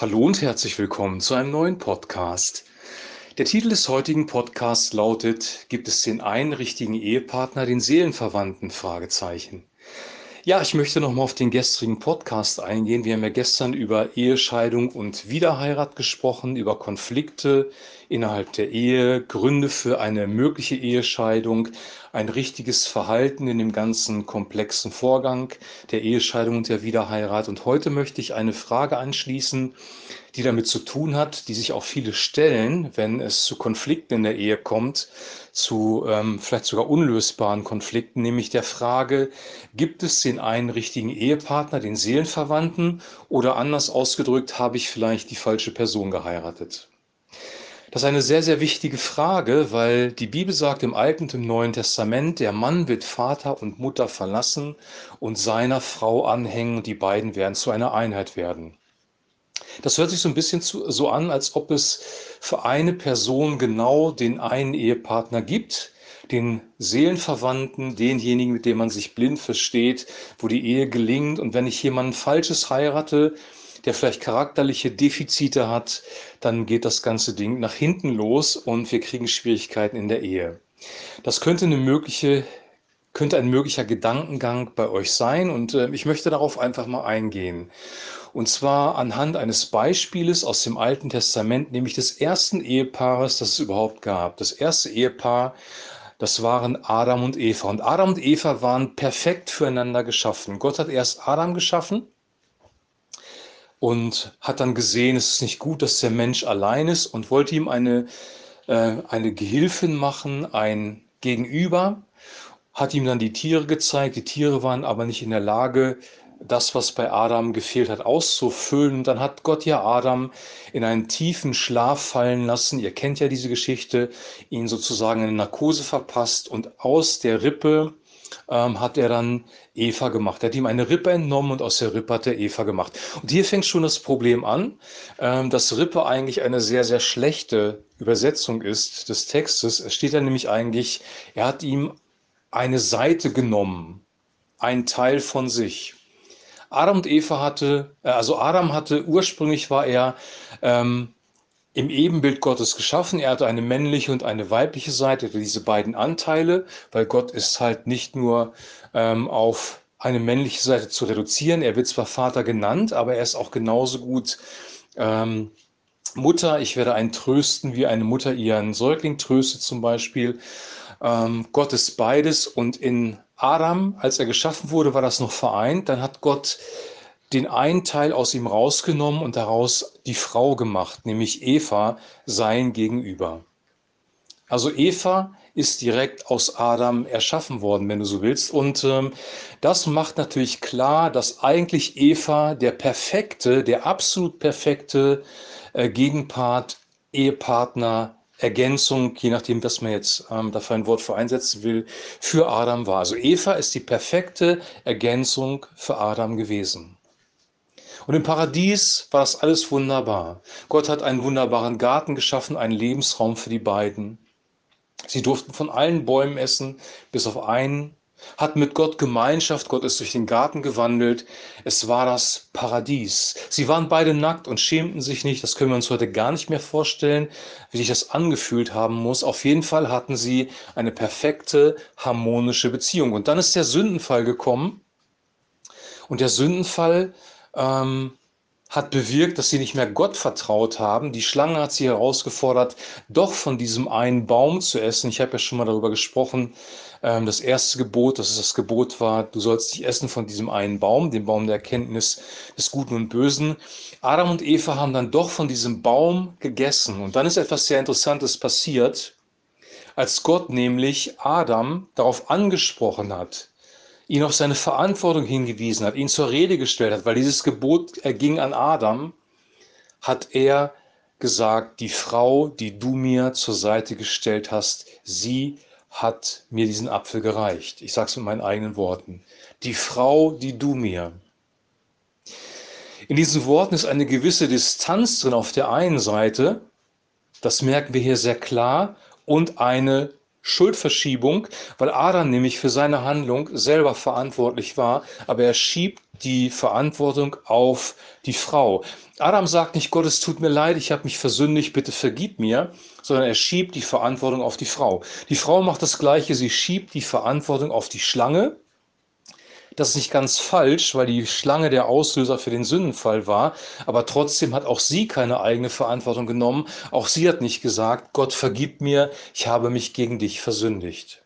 Hallo und herzlich willkommen zu einem neuen Podcast. Der Titel des heutigen Podcasts lautet: Gibt es den einen richtigen Ehepartner, den Seelenverwandten? Fragezeichen. Ja, ich möchte noch mal auf den gestrigen Podcast eingehen. Wir haben ja gestern über Ehescheidung und Wiederheirat gesprochen, über Konflikte innerhalb der Ehe, Gründe für eine mögliche Ehescheidung, ein richtiges Verhalten in dem ganzen komplexen Vorgang der Ehescheidung und der Wiederheirat. Und heute möchte ich eine Frage anschließen, die damit zu tun hat, die sich auch viele stellen, wenn es zu Konflikten in der Ehe kommt, zu ähm, vielleicht sogar unlösbaren Konflikten, nämlich der Frage, gibt es den einen richtigen Ehepartner, den Seelenverwandten, oder anders ausgedrückt, habe ich vielleicht die falsche Person geheiratet? Das ist eine sehr, sehr wichtige Frage, weil die Bibel sagt im Alten und im Neuen Testament, der Mann wird Vater und Mutter verlassen und seiner Frau anhängen und die beiden werden zu einer Einheit werden. Das hört sich so ein bisschen zu, so an, als ob es für eine Person genau den einen Ehepartner gibt, den Seelenverwandten, denjenigen, mit dem man sich blind versteht, wo die Ehe gelingt. Und wenn ich jemanden Falsches heirate, der vielleicht charakterliche Defizite hat, dann geht das ganze Ding nach hinten los und wir kriegen Schwierigkeiten in der Ehe. Das könnte eine mögliche könnte ein möglicher Gedankengang bei euch sein und äh, ich möchte darauf einfach mal eingehen. Und zwar anhand eines Beispieles aus dem Alten Testament, nämlich des ersten Ehepaares, das es überhaupt gab. Das erste Ehepaar, das waren Adam und Eva. Und Adam und Eva waren perfekt füreinander geschaffen. Gott hat erst Adam geschaffen und hat dann gesehen, es ist nicht gut, dass der Mensch allein ist und wollte ihm eine, äh, eine Gehilfin machen, ein Gegenüber, hat ihm dann die Tiere gezeigt. Die Tiere waren aber nicht in der Lage, das, was bei Adam gefehlt hat, auszufüllen. Und dann hat Gott ja Adam in einen tiefen Schlaf fallen lassen. Ihr kennt ja diese Geschichte, ihn sozusagen in eine Narkose verpasst und aus der Rippe ähm, hat er dann Eva gemacht. Er hat ihm eine Rippe entnommen und aus der Rippe hat er Eva gemacht. Und hier fängt schon das Problem an, ähm, dass Rippe eigentlich eine sehr, sehr schlechte Übersetzung ist des Textes. Es steht da nämlich eigentlich, er hat ihm eine Seite genommen, ein Teil von sich. Adam und Eva hatte, äh, also Adam hatte, ursprünglich war er ähm, im Ebenbild Gottes geschaffen. Er hatte eine männliche und eine weibliche Seite, diese beiden Anteile, weil Gott ist halt nicht nur ähm, auf eine männliche Seite zu reduzieren. Er wird zwar Vater genannt, aber er ist auch genauso gut ähm, Mutter. Ich werde einen trösten, wie eine Mutter ihren Säugling tröstet zum Beispiel. Ähm, Gott ist beides und in Adam, als er geschaffen wurde, war das noch vereint. Dann hat Gott den einen Teil aus ihm rausgenommen und daraus die Frau gemacht, nämlich Eva, sein Gegenüber. Also Eva ist direkt aus Adam erschaffen worden, wenn du so willst. Und ähm, das macht natürlich klar, dass eigentlich Eva der perfekte, der absolut perfekte äh, Gegenpart, Ehepartner Ergänzung, je nachdem, was man jetzt ähm, dafür ein Wort für einsetzen will, für Adam war. Also Eva ist die perfekte Ergänzung für Adam gewesen. Und im Paradies war das alles wunderbar. Gott hat einen wunderbaren Garten geschaffen, einen Lebensraum für die beiden. Sie durften von allen Bäumen essen, bis auf einen hat mit Gott Gemeinschaft, Gott ist durch den Garten gewandelt. Es war das Paradies. Sie waren beide nackt und schämten sich nicht. Das können wir uns heute gar nicht mehr vorstellen, wie sich das angefühlt haben muss. Auf jeden Fall hatten sie eine perfekte, harmonische Beziehung. Und dann ist der Sündenfall gekommen. Und der Sündenfall ähm, hat bewirkt, dass sie nicht mehr Gott vertraut haben. Die Schlange hat sie herausgefordert, doch von diesem einen Baum zu essen. Ich habe ja schon mal darüber gesprochen. Ähm, das erste Gebot, dass es das Gebot war, du sollst nicht essen von diesem einen Baum, dem Baum der Erkenntnis des Guten und Bösen. Adam und Eva haben dann doch von diesem Baum gegessen. Und dann ist etwas sehr Interessantes passiert, als Gott nämlich Adam darauf angesprochen hat, ihn auf seine Verantwortung hingewiesen hat, ihn zur Rede gestellt hat, weil dieses Gebot erging an Adam, hat er gesagt, die Frau, die du mir zur Seite gestellt hast, sie hat mir diesen Apfel gereicht. Ich sage es mit meinen eigenen Worten. Die Frau, die du mir. In diesen Worten ist eine gewisse Distanz drin auf der einen Seite, das merken wir hier sehr klar, und eine Schuldverschiebung, weil Adam nämlich für seine Handlung selber verantwortlich war, aber er schiebt die Verantwortung auf die Frau. Adam sagt nicht, Gott, es tut mir leid, ich habe mich versündigt, bitte vergib mir, sondern er schiebt die Verantwortung auf die Frau. Die Frau macht das Gleiche, sie schiebt die Verantwortung auf die Schlange. Das ist nicht ganz falsch, weil die Schlange der Auslöser für den Sündenfall war, aber trotzdem hat auch sie keine eigene Verantwortung genommen. Auch sie hat nicht gesagt, Gott vergib mir, ich habe mich gegen dich versündigt.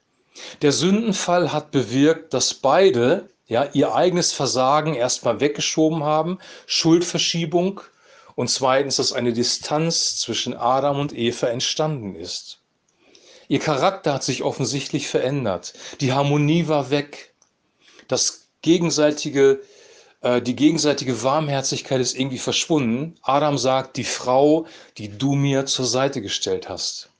Der Sündenfall hat bewirkt, dass beide ja, ihr eigenes Versagen erstmal weggeschoben haben, Schuldverschiebung und zweitens, dass eine Distanz zwischen Adam und Eva entstanden ist. Ihr Charakter hat sich offensichtlich verändert. Die Harmonie war weg. Das gegenseitige, äh, die gegenseitige Warmherzigkeit ist irgendwie verschwunden. Adam sagt, die Frau, die du mir zur Seite gestellt hast.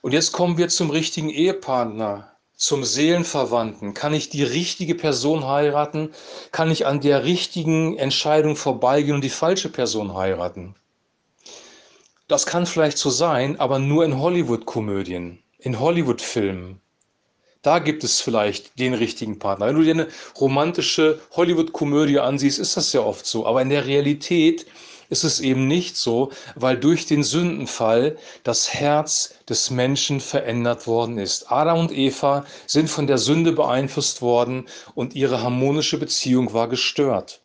Und jetzt kommen wir zum richtigen Ehepartner, zum Seelenverwandten. Kann ich die richtige Person heiraten? Kann ich an der richtigen Entscheidung vorbeigehen und die falsche Person heiraten? Das kann vielleicht so sein, aber nur in Hollywood-Komödien, in Hollywood-Filmen. Da gibt es vielleicht den richtigen Partner. Wenn du dir eine romantische Hollywood-Komödie ansiehst, ist das ja oft so. Aber in der Realität ist es eben nicht so, weil durch den Sündenfall das Herz des Menschen verändert worden ist. Adam und Eva sind von der Sünde beeinflusst worden und ihre harmonische Beziehung war gestört.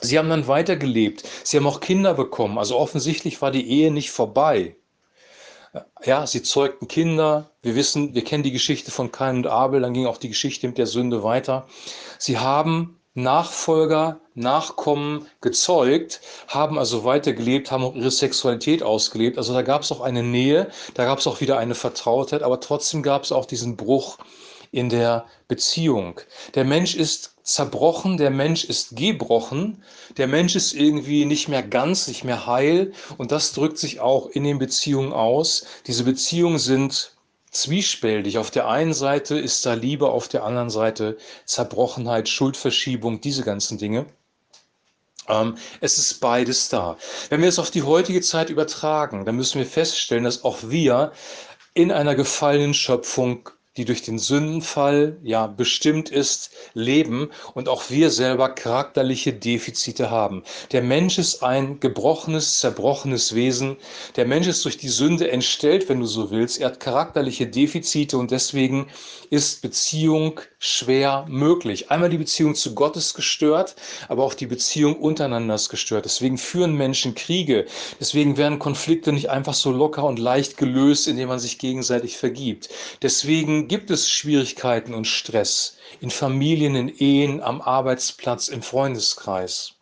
Sie haben dann weitergelebt, sie haben auch Kinder bekommen, also offensichtlich war die Ehe nicht vorbei. Ja, sie zeugten Kinder. Wir wissen, wir kennen die Geschichte von Kain und Abel, dann ging auch die Geschichte mit der Sünde weiter. Sie haben Nachfolger, Nachkommen gezeugt, haben also weitergelebt, haben auch ihre Sexualität ausgelebt. Also da gab es auch eine Nähe, da gab es auch wieder eine Vertrautheit, aber trotzdem gab es auch diesen Bruch in der Beziehung. Der Mensch ist zerbrochen, der Mensch ist gebrochen, der Mensch ist irgendwie nicht mehr ganz, nicht mehr heil und das drückt sich auch in den Beziehungen aus. Diese Beziehungen sind zwiespältig. Auf der einen Seite ist da Liebe, auf der anderen Seite Zerbrochenheit, Schuldverschiebung, diese ganzen Dinge. Ähm, es ist beides da. Wenn wir es auf die heutige Zeit übertragen, dann müssen wir feststellen, dass auch wir in einer gefallenen Schöpfung die durch den Sündenfall ja bestimmt ist, leben und auch wir selber charakterliche Defizite haben. Der Mensch ist ein gebrochenes, zerbrochenes Wesen. Der Mensch ist durch die Sünde entstellt, wenn du so willst. Er hat charakterliche Defizite und deswegen ist Beziehung schwer möglich. Einmal die Beziehung zu Gott ist gestört, aber auch die Beziehung untereinander ist gestört. Deswegen führen Menschen Kriege. Deswegen werden Konflikte nicht einfach so locker und leicht gelöst, indem man sich gegenseitig vergibt. Deswegen gibt es Schwierigkeiten und Stress in Familien, in Ehen, am Arbeitsplatz, im Freundeskreis.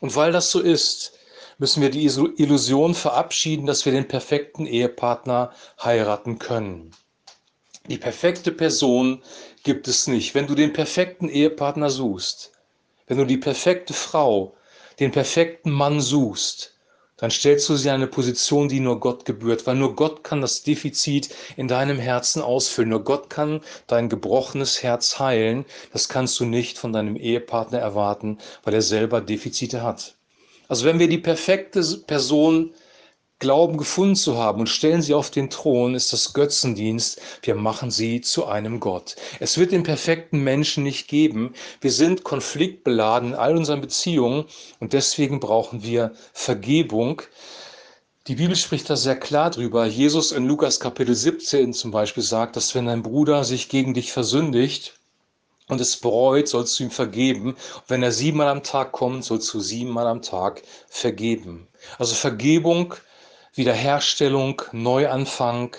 Und weil das so ist, müssen wir die Illusion verabschieden, dass wir den perfekten Ehepartner heiraten können. Die perfekte Person gibt es nicht. Wenn du den perfekten Ehepartner suchst, wenn du die perfekte Frau, den perfekten Mann suchst, dann stellst du sie in eine Position, die nur Gott gebührt, weil nur Gott kann das Defizit in deinem Herzen ausfüllen. Nur Gott kann dein gebrochenes Herz heilen. Das kannst du nicht von deinem Ehepartner erwarten, weil er selber Defizite hat. Also wenn wir die perfekte Person glauben gefunden zu haben und stellen sie auf den Thron, ist das Götzendienst. Wir machen sie zu einem Gott. Es wird den perfekten Menschen nicht geben. Wir sind konfliktbeladen in all unseren Beziehungen und deswegen brauchen wir Vergebung. Die Bibel spricht da sehr klar drüber. Jesus in Lukas Kapitel 17 zum Beispiel sagt, dass wenn dein Bruder sich gegen dich versündigt, und es bereut, sollst du ihm vergeben. Und wenn er siebenmal am Tag kommt, sollst du siebenmal am Tag vergeben. Also Vergebung Wiederherstellung, Neuanfang,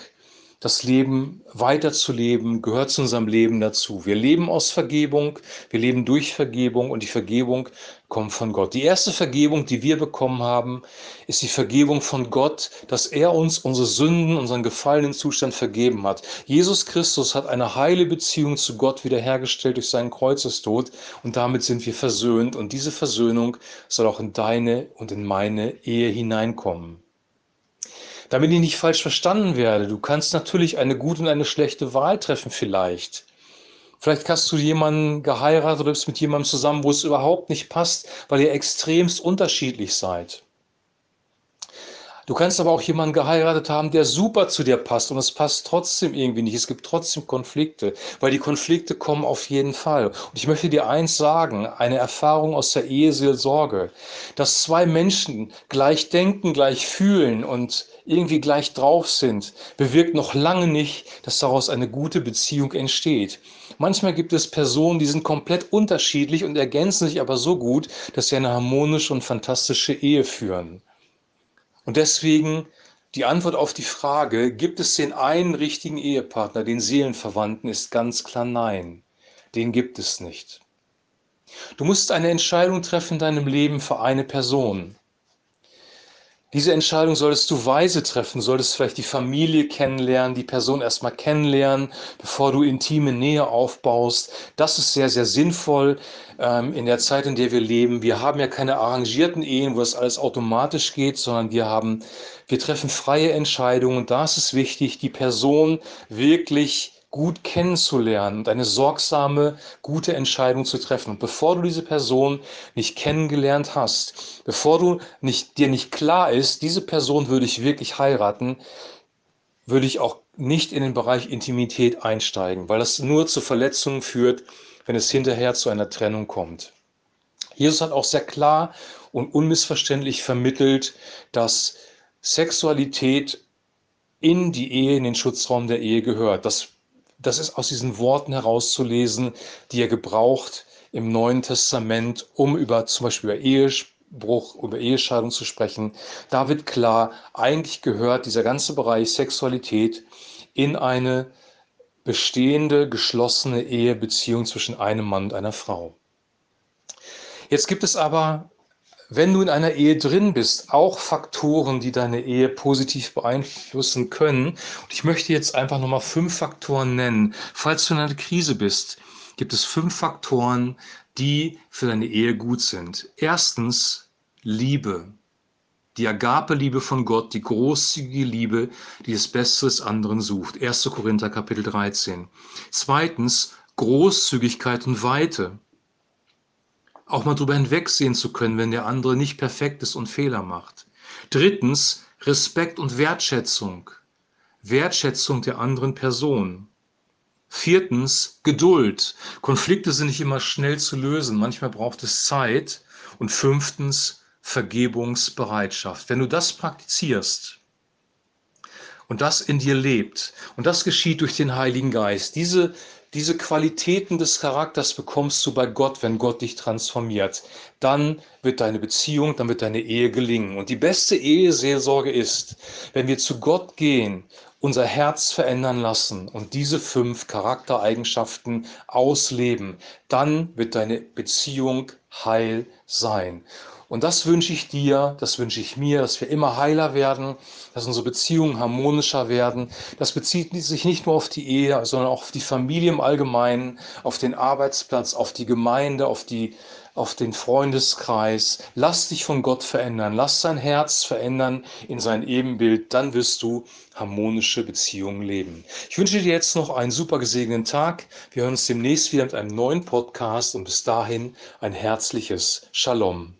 das Leben weiterzuleben, gehört zu unserem Leben dazu. Wir leben aus Vergebung, wir leben durch Vergebung und die Vergebung kommt von Gott. Die erste Vergebung, die wir bekommen haben, ist die Vergebung von Gott, dass er uns unsere Sünden, unseren gefallenen Zustand vergeben hat. Jesus Christus hat eine heile Beziehung zu Gott wiederhergestellt durch seinen Kreuzestod und damit sind wir versöhnt und diese Versöhnung soll auch in deine und in meine Ehe hineinkommen. Damit ich nicht falsch verstanden werde, du kannst natürlich eine gute und eine schlechte Wahl treffen vielleicht. Vielleicht hast du jemanden geheiratet oder bist mit jemandem zusammen, wo es überhaupt nicht passt, weil ihr extremst unterschiedlich seid. Du kannst aber auch jemanden geheiratet haben, der super zu dir passt und es passt trotzdem irgendwie nicht. Es gibt trotzdem Konflikte, weil die Konflikte kommen auf jeden Fall. Und ich möchte dir eins sagen, eine Erfahrung aus der Eheseelsorge, dass zwei Menschen gleich denken, gleich fühlen und irgendwie gleich drauf sind, bewirkt noch lange nicht, dass daraus eine gute Beziehung entsteht. Manchmal gibt es Personen, die sind komplett unterschiedlich und ergänzen sich aber so gut, dass sie eine harmonische und fantastische Ehe führen. Und deswegen die Antwort auf die Frage, gibt es den einen richtigen Ehepartner, den Seelenverwandten, ist ganz klar nein. Den gibt es nicht. Du musst eine Entscheidung treffen in deinem Leben für eine Person. Diese Entscheidung solltest du weise treffen, solltest vielleicht die Familie kennenlernen, die Person erstmal kennenlernen, bevor du intime Nähe aufbaust. Das ist sehr, sehr sinnvoll ähm, in der Zeit, in der wir leben. Wir haben ja keine arrangierten Ehen, wo das alles automatisch geht, sondern wir haben, wir treffen freie Entscheidungen. Da ist es wichtig, die Person wirklich gut kennenzulernen und eine sorgsame, gute Entscheidung zu treffen. Und bevor du diese Person nicht kennengelernt hast, bevor du nicht, dir nicht klar ist, diese Person würde ich wirklich heiraten, würde ich auch nicht in den Bereich Intimität einsteigen, weil das nur zu Verletzungen führt, wenn es hinterher zu einer Trennung kommt. Jesus hat auch sehr klar und unmissverständlich vermittelt, dass Sexualität in die Ehe, in den Schutzraum der Ehe gehört. Das das ist aus diesen Worten herauszulesen, die er gebraucht im Neuen Testament, um über zum Beispiel über Ehebruch, über Ehescheidung zu sprechen. Da wird klar, eigentlich gehört dieser ganze Bereich Sexualität in eine bestehende, geschlossene Ehebeziehung zwischen einem Mann und einer Frau. Jetzt gibt es aber wenn du in einer Ehe drin bist, auch Faktoren, die deine Ehe positiv beeinflussen können. Und ich möchte jetzt einfach nochmal fünf Faktoren nennen. Falls du in einer Krise bist, gibt es fünf Faktoren, die für deine Ehe gut sind. Erstens Liebe. Die Agape-Liebe von Gott, die großzügige Liebe, die das Beste des anderen sucht. 1. Korinther Kapitel 13. Zweitens Großzügigkeit und Weite auch mal drüber hinwegsehen zu können, wenn der andere nicht perfekt ist und Fehler macht. Drittens, Respekt und Wertschätzung. Wertschätzung der anderen Person. Viertens, Geduld. Konflikte sind nicht immer schnell zu lösen. Manchmal braucht es Zeit. Und fünftens, Vergebungsbereitschaft. Wenn du das praktizierst und das in dir lebt, und das geschieht durch den Heiligen Geist, diese diese Qualitäten des Charakters bekommst du bei Gott, wenn Gott dich transformiert. Dann wird deine Beziehung, dann wird deine Ehe gelingen. Und die beste Eheseelsorge ist, wenn wir zu Gott gehen, unser Herz verändern lassen und diese fünf Charaktereigenschaften ausleben, dann wird deine Beziehung heil sein. Und das wünsche ich dir, das wünsche ich mir, dass wir immer heiler werden, dass unsere Beziehungen harmonischer werden. Das bezieht sich nicht nur auf die Ehe, sondern auch auf die Familie im Allgemeinen, auf den Arbeitsplatz, auf die Gemeinde, auf, die, auf den Freundeskreis. Lass dich von Gott verändern, lass dein Herz verändern in sein Ebenbild, dann wirst du harmonische Beziehungen leben. Ich wünsche dir jetzt noch einen super gesegneten Tag. Wir hören uns demnächst wieder mit einem neuen Podcast und bis dahin ein herzliches Shalom.